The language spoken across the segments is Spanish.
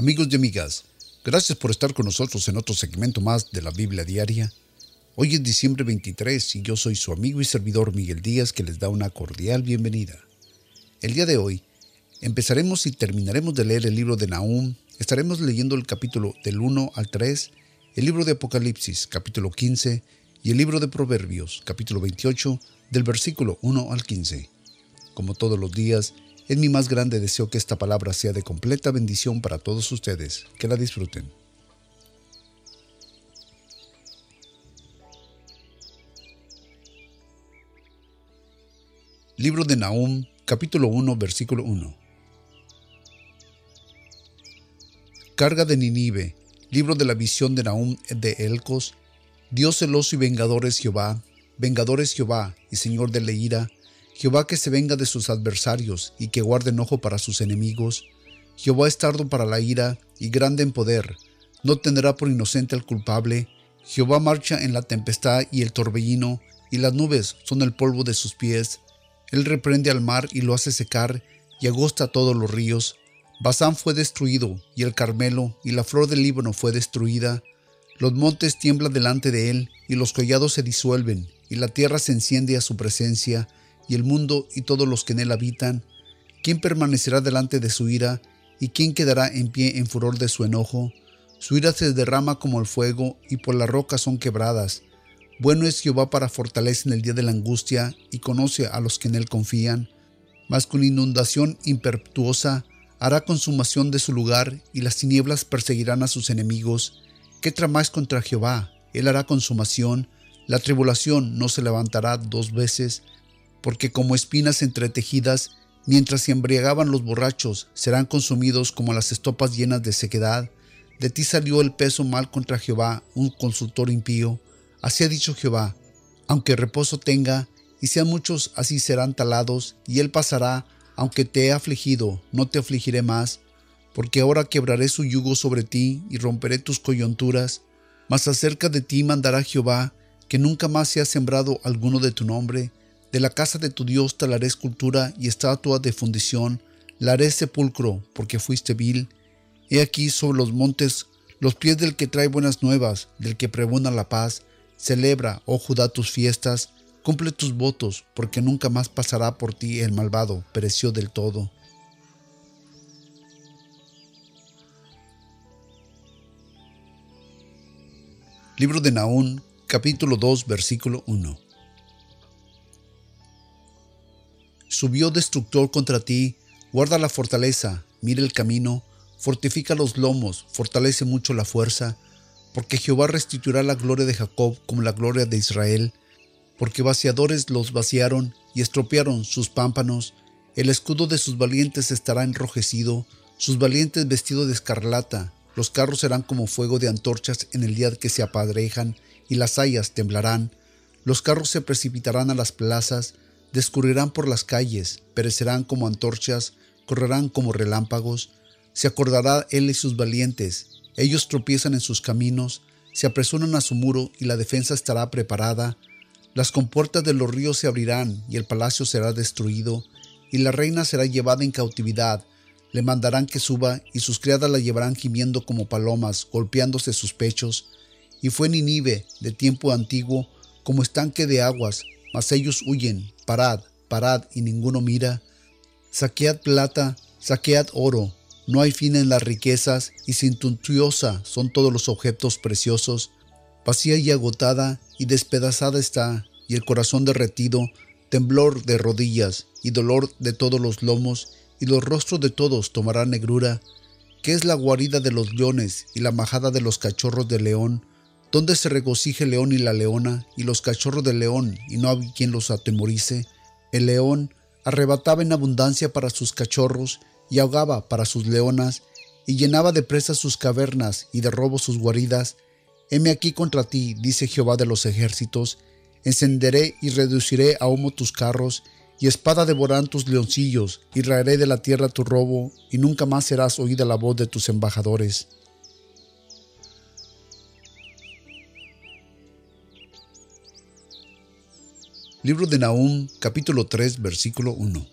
Amigos y amigas, gracias por estar con nosotros en otro segmento más de la Biblia Diaria. Hoy es diciembre 23 y yo soy su amigo y servidor Miguel Díaz que les da una cordial bienvenida. El día de hoy empezaremos y terminaremos de leer el libro de Nahum, estaremos leyendo el capítulo del 1 al 3, el libro de Apocalipsis capítulo 15 y el libro de Proverbios capítulo 28 del versículo 1 al 15. Como todos los días, es mi más grande deseo que esta palabra sea de completa bendición para todos ustedes. Que la disfruten. Libro de Nahum, capítulo 1, versículo 1. Carga de Ninive, libro de la visión de Nahum de Elcos, Dios celoso y vengador es Jehová, vengador es Jehová y Señor de la Jehová que se venga de sus adversarios y que guarde enojo para sus enemigos. Jehová es tardo para la ira y grande en poder, no tendrá por inocente al culpable. Jehová marcha en la tempestad y el torbellino, y las nubes son el polvo de sus pies. Él reprende al mar y lo hace secar, y agosta todos los ríos. Basán fue destruido, y el Carmelo, y la flor del Líbano fue destruida. Los montes tiemblan delante de él, y los collados se disuelven, y la tierra se enciende a su presencia y el mundo y todos los que en él habitan? ¿Quién permanecerá delante de su ira y quién quedará en pie en furor de su enojo? Su ira se derrama como el fuego y por las rocas son quebradas. Bueno es Jehová para fortaleza en el día de la angustia y conoce a los que en él confían. Mas con inundación impetuosa hará consumación de su lugar y las tinieblas perseguirán a sus enemigos. ¿Qué tramáis contra Jehová? Él hará consumación. La tribulación no se levantará dos veces porque como espinas entretejidas, mientras se embriagaban los borrachos, serán consumidos como las estopas llenas de sequedad. De ti salió el peso mal contra Jehová, un consultor impío. Así ha dicho Jehová, aunque reposo tenga, y sean muchos, así serán talados, y él pasará, aunque te he afligido, no te afligiré más, porque ahora quebraré su yugo sobre ti y romperé tus coyunturas. Mas acerca de ti mandará Jehová, que nunca más sea sembrado alguno de tu nombre, de la casa de tu Dios te haré escultura y estatua de fundición, la haré sepulcro, porque fuiste vil. He aquí sobre los montes los pies del que trae buenas nuevas, del que pregona la paz. Celebra, oh Judá, tus fiestas, cumple tus votos, porque nunca más pasará por ti el malvado, pereció del todo. Libro de Naún, capítulo 2, versículo 1. Subió destructor contra ti, guarda la fortaleza, mira el camino, fortifica los lomos, fortalece mucho la fuerza, porque Jehová restituirá la gloria de Jacob como la gloria de Israel, porque vaciadores los vaciaron y estropearon sus pámpanos, el escudo de sus valientes estará enrojecido, sus valientes vestidos de escarlata, los carros serán como fuego de antorchas en el día que se apadrejan, y las hayas temblarán, los carros se precipitarán a las plazas, Descurrirán por las calles, perecerán como antorchas, correrán como relámpagos. Se acordará él y sus valientes. Ellos tropiezan en sus caminos, se apresuran a su muro y la defensa estará preparada. Las compuertas de los ríos se abrirán y el palacio será destruido, y la reina será llevada en cautividad. Le mandarán que suba y sus criadas la llevarán gimiendo como palomas, golpeándose sus pechos. Y fue Ninive, de tiempo antiguo, como estanque de aguas, mas ellos huyen, parad, parad, y ninguno mira. Saquead plata, saquead oro, no hay fin en las riquezas, y sintuntiosa son todos los objetos preciosos. Vacía y agotada, y despedazada está, y el corazón derretido, temblor de rodillas, y dolor de todos los lomos, y los rostros de todos tomarán negrura. ¿Qué es la guarida de los leones y la majada de los cachorros de león? Donde se regocije el león y la leona y los cachorros del león, y no había quien los atemorice. El león arrebataba en abundancia para sus cachorros y ahogaba para sus leonas, y llenaba de presas sus cavernas y de robo sus guaridas. Heme aquí contra ti, dice Jehová de los ejércitos, encenderé y reduciré a humo tus carros, y espada devorarán tus leoncillos, y raeré de la tierra tu robo, y nunca más serás oída la voz de tus embajadores. Libro de Nahum, capítulo 3, versículo 1.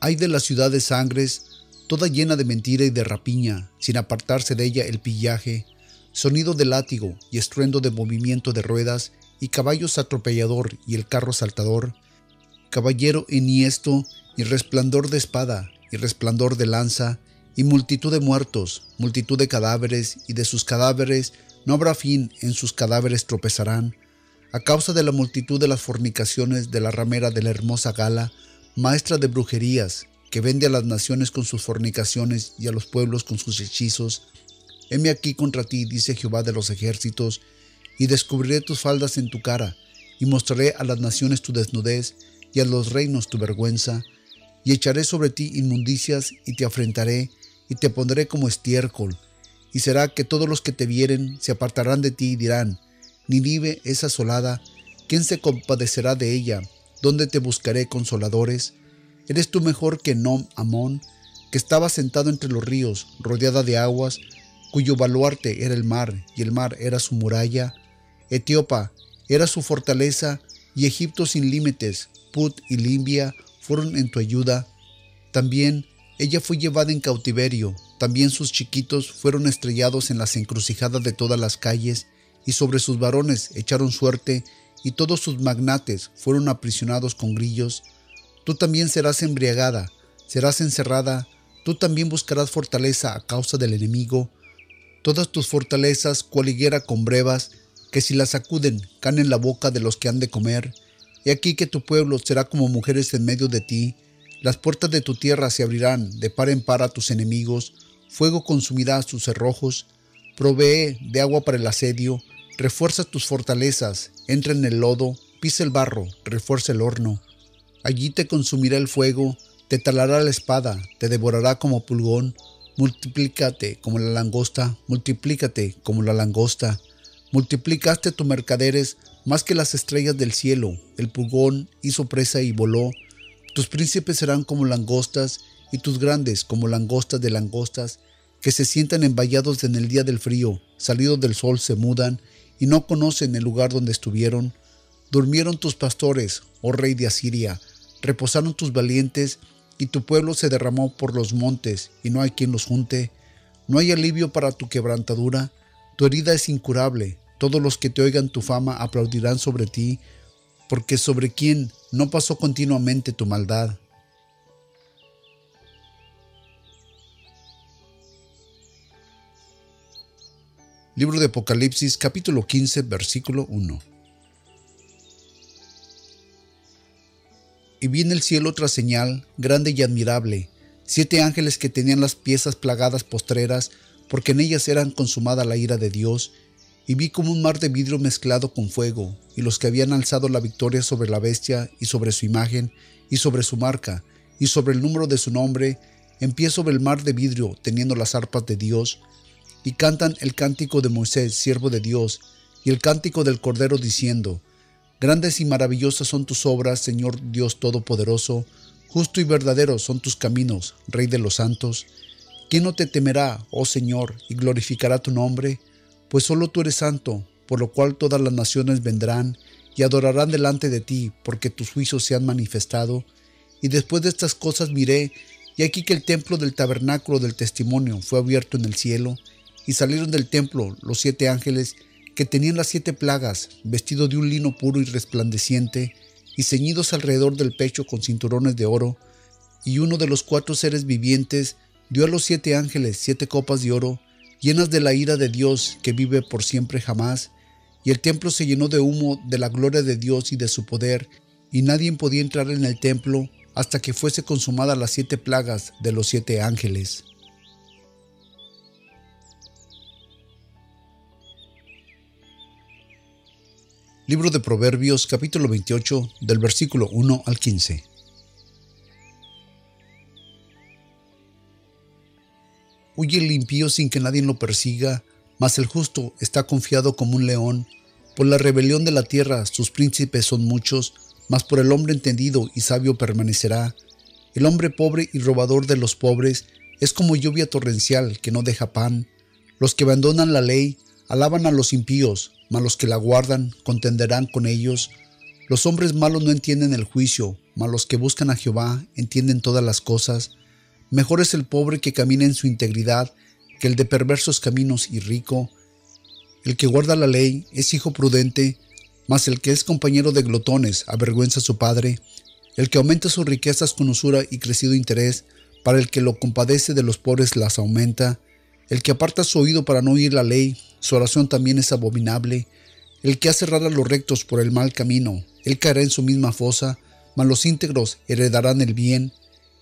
Hay de la ciudad de sangres, toda llena de mentira y de rapiña, sin apartarse de ella el pillaje, sonido de látigo y estruendo de movimiento de ruedas, y caballos atropellador y el carro saltador, caballero enhiesto y resplandor de espada y resplandor de lanza, y multitud de muertos, multitud de cadáveres, y de sus cadáveres no habrá fin, en sus cadáveres tropezarán, a causa de la multitud de las fornicaciones de la ramera de la hermosa Gala, maestra de brujerías, que vende a las naciones con sus fornicaciones y a los pueblos con sus hechizos. Heme aquí contra ti, dice Jehová de los ejércitos, y descubriré tus faldas en tu cara, y mostraré a las naciones tu desnudez, y a los reinos tu vergüenza, y echaré sobre ti inmundicias, y te afrentaré, y te pondré como estiércol, y será que todos los que te vieren se apartarán de ti y dirán, Ninive es asolada, ¿quién se compadecerá de ella? ¿Dónde te buscaré consoladores? ¿Eres tú mejor que Nom Amón, que estaba sentado entre los ríos, rodeada de aguas, cuyo baluarte era el mar, y el mar era su muralla? Etiopa era su fortaleza, y Egipto sin límites, Put y Limbia fueron en tu ayuda. También ella fue llevada en cautiverio, también sus chiquitos fueron estrellados en las encrucijadas de todas las calles, y sobre sus varones echaron suerte, y todos sus magnates fueron aprisionados con grillos. Tú también serás embriagada, serás encerrada, tú también buscarás fortaleza a causa del enemigo. Todas tus fortalezas, cual higuera con brevas, que si las sacuden caen en la boca de los que han de comer. He aquí que tu pueblo será como mujeres en medio de ti, las puertas de tu tierra se abrirán de par en par a tus enemigos, fuego consumirá sus cerrojos, provee de agua para el asedio, refuerza tus fortalezas, entra en el lodo, pisa el barro, refuerza el horno. Allí te consumirá el fuego, te talará la espada, te devorará como pulgón, multiplícate como la langosta, multiplícate como la langosta. Multiplicaste tus mercaderes más que las estrellas del cielo, el pulgón hizo presa y voló. Tus príncipes serán como langostas, y tus grandes como langostas de langostas, que se sientan envallados en el día del frío, salidos del sol se mudan, y no conocen el lugar donde estuvieron. Durmieron tus pastores, oh rey de Asiria, reposaron tus valientes, y tu pueblo se derramó por los montes, y no hay quien los junte. No hay alivio para tu quebrantadura, tu herida es incurable, todos los que te oigan tu fama aplaudirán sobre ti, porque sobre quién no pasó continuamente tu maldad. Libro de Apocalipsis capítulo 15 versículo 1. Y vi en el cielo otra señal, grande y admirable, siete ángeles que tenían las piezas plagadas postreras, porque en ellas eran consumada la ira de Dios, y vi como un mar de vidrio mezclado con fuego, y los que habían alzado la victoria sobre la bestia, y sobre su imagen, y sobre su marca, y sobre el número de su nombre, en pie sobre el mar de vidrio, teniendo las arpas de Dios, y cantan el cántico de Moisés, siervo de Dios, y el cántico del Cordero, diciendo, Grandes y maravillosas son tus obras, Señor Dios Todopoderoso, justo y verdadero son tus caminos, Rey de los santos. ¿Quién no te temerá, oh Señor, y glorificará tu nombre? Pues solo tú eres santo, por lo cual todas las naciones vendrán y adorarán delante de ti, porque tus juicios se han manifestado. Y después de estas cosas miré, y aquí que el templo del tabernáculo del testimonio fue abierto en el cielo, y salieron del templo los siete ángeles que tenían las siete plagas, vestidos de un lino puro y resplandeciente, y ceñidos alrededor del pecho con cinturones de oro, y uno de los cuatro seres vivientes dio a los siete ángeles siete copas de oro, llenas de la ira de Dios que vive por siempre jamás, y el templo se llenó de humo de la gloria de Dios y de su poder, y nadie podía entrar en el templo hasta que fuese consumada las siete plagas de los siete ángeles. Libro de Proverbios capítulo 28 del versículo 1 al 15. Huye el impío sin que nadie lo persiga, mas el justo está confiado como un león. Por la rebelión de la tierra sus príncipes son muchos, mas por el hombre entendido y sabio permanecerá. El hombre pobre y robador de los pobres es como lluvia torrencial que no deja pan. Los que abandonan la ley alaban a los impíos, mas los que la guardan contenderán con ellos. Los hombres malos no entienden el juicio, mas los que buscan a Jehová entienden todas las cosas. Mejor es el pobre que camina en su integridad que el de perversos caminos y rico. El que guarda la ley es hijo prudente, mas el que es compañero de glotones avergüenza a su padre. El que aumenta sus riquezas con usura y crecido interés, para el que lo compadece de los pobres las aumenta. El que aparta su oído para no oír la ley, su oración también es abominable. El que hace errar a los rectos por el mal camino, él caerá en su misma fosa, mas los íntegros heredarán el bien.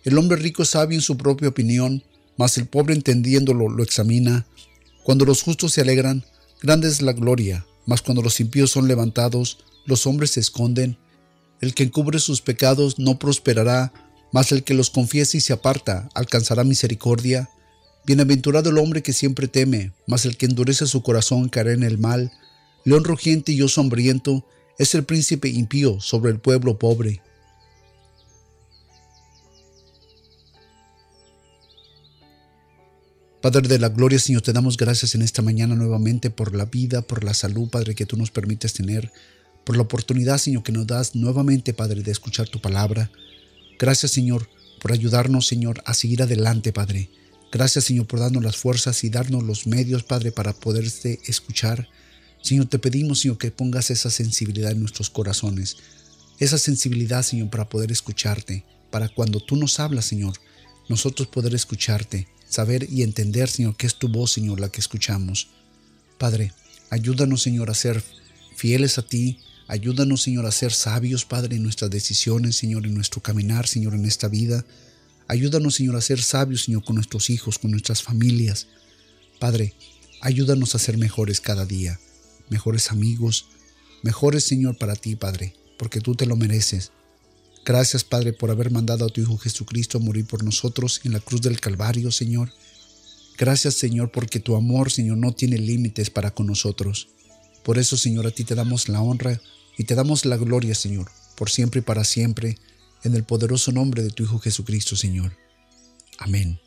El hombre rico es sabio en su propia opinión, mas el pobre entendiéndolo lo examina. Cuando los justos se alegran, grande es la gloria, mas cuando los impíos son levantados, los hombres se esconden. El que encubre sus pecados no prosperará, mas el que los confiesa y se aparta alcanzará misericordia. Bienaventurado el hombre que siempre teme, mas el que endurece su corazón caerá en el mal. León rugiente y oso hambriento es el príncipe impío sobre el pueblo pobre. Padre de la gloria, Señor, te damos gracias en esta mañana nuevamente por la vida, por la salud, Padre, que tú nos permites tener, por la oportunidad, Señor, que nos das nuevamente, Padre, de escuchar tu palabra. Gracias, Señor, por ayudarnos, Señor, a seguir adelante, Padre. Gracias, Señor, por darnos las fuerzas y darnos los medios, Padre, para poderte escuchar. Señor, te pedimos, Señor, que pongas esa sensibilidad en nuestros corazones. Esa sensibilidad, Señor, para poder escucharte. Para cuando tú nos hablas, Señor, nosotros poder escucharte, saber y entender, Señor, que es tu voz, Señor, la que escuchamos. Padre, ayúdanos, Señor, a ser fieles a ti. Ayúdanos, Señor, a ser sabios, Padre, en nuestras decisiones, Señor, en nuestro caminar, Señor, en esta vida. Ayúdanos, Señor, a ser sabios, Señor, con nuestros hijos, con nuestras familias. Padre, ayúdanos a ser mejores cada día, mejores amigos, mejores, Señor, para ti, Padre, porque tú te lo mereces. Gracias, Padre, por haber mandado a tu Hijo Jesucristo a morir por nosotros en la cruz del Calvario, Señor. Gracias, Señor, porque tu amor, Señor, no tiene límites para con nosotros. Por eso, Señor, a ti te damos la honra y te damos la gloria, Señor, por siempre y para siempre en el poderoso nombre de tu Hijo Jesucristo, Señor. Amén.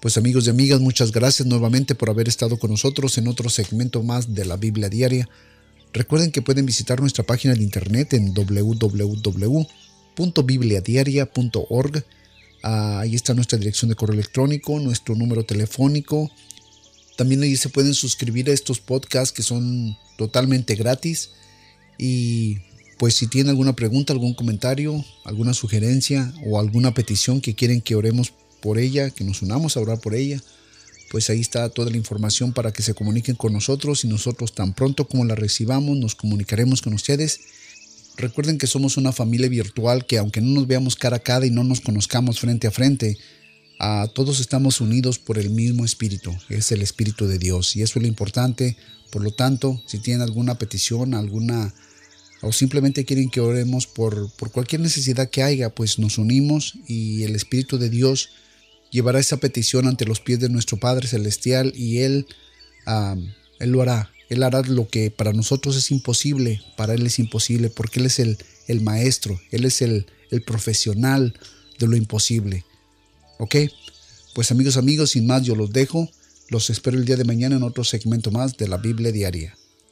Pues amigos y amigas, muchas gracias nuevamente por haber estado con nosotros en otro segmento más de la Biblia Diaria. Recuerden que pueden visitar nuestra página de internet en www.bibliadiaria.org. ahí está nuestra dirección de correo electrónico, nuestro número telefónico. También ahí se pueden suscribir a estos podcasts que son totalmente gratis. Y pues si tienen alguna pregunta, algún comentario, alguna sugerencia o alguna petición que quieren que oremos por ella, que nos unamos a orar por ella, pues ahí está toda la información para que se comuniquen con nosotros y nosotros tan pronto como la recibamos nos comunicaremos con ustedes. Recuerden que somos una familia virtual que aunque no nos veamos cara a cara y no nos conozcamos frente a frente, todos estamos unidos por el mismo espíritu, es el espíritu de Dios y eso es lo importante. Por lo tanto, si tienen alguna petición, alguna o simplemente quieren que oremos por, por cualquier necesidad que haya, pues nos unimos y el Espíritu de Dios llevará esa petición ante los pies de nuestro Padre Celestial y Él, Él lo hará. Él hará lo que para nosotros es imposible, para Él es imposible, porque Él es el, el maestro, Él es el, el profesional de lo imposible. ¿Ok? Pues amigos, amigos, sin más yo los dejo. Los espero el día de mañana en otro segmento más de la Biblia Diaria.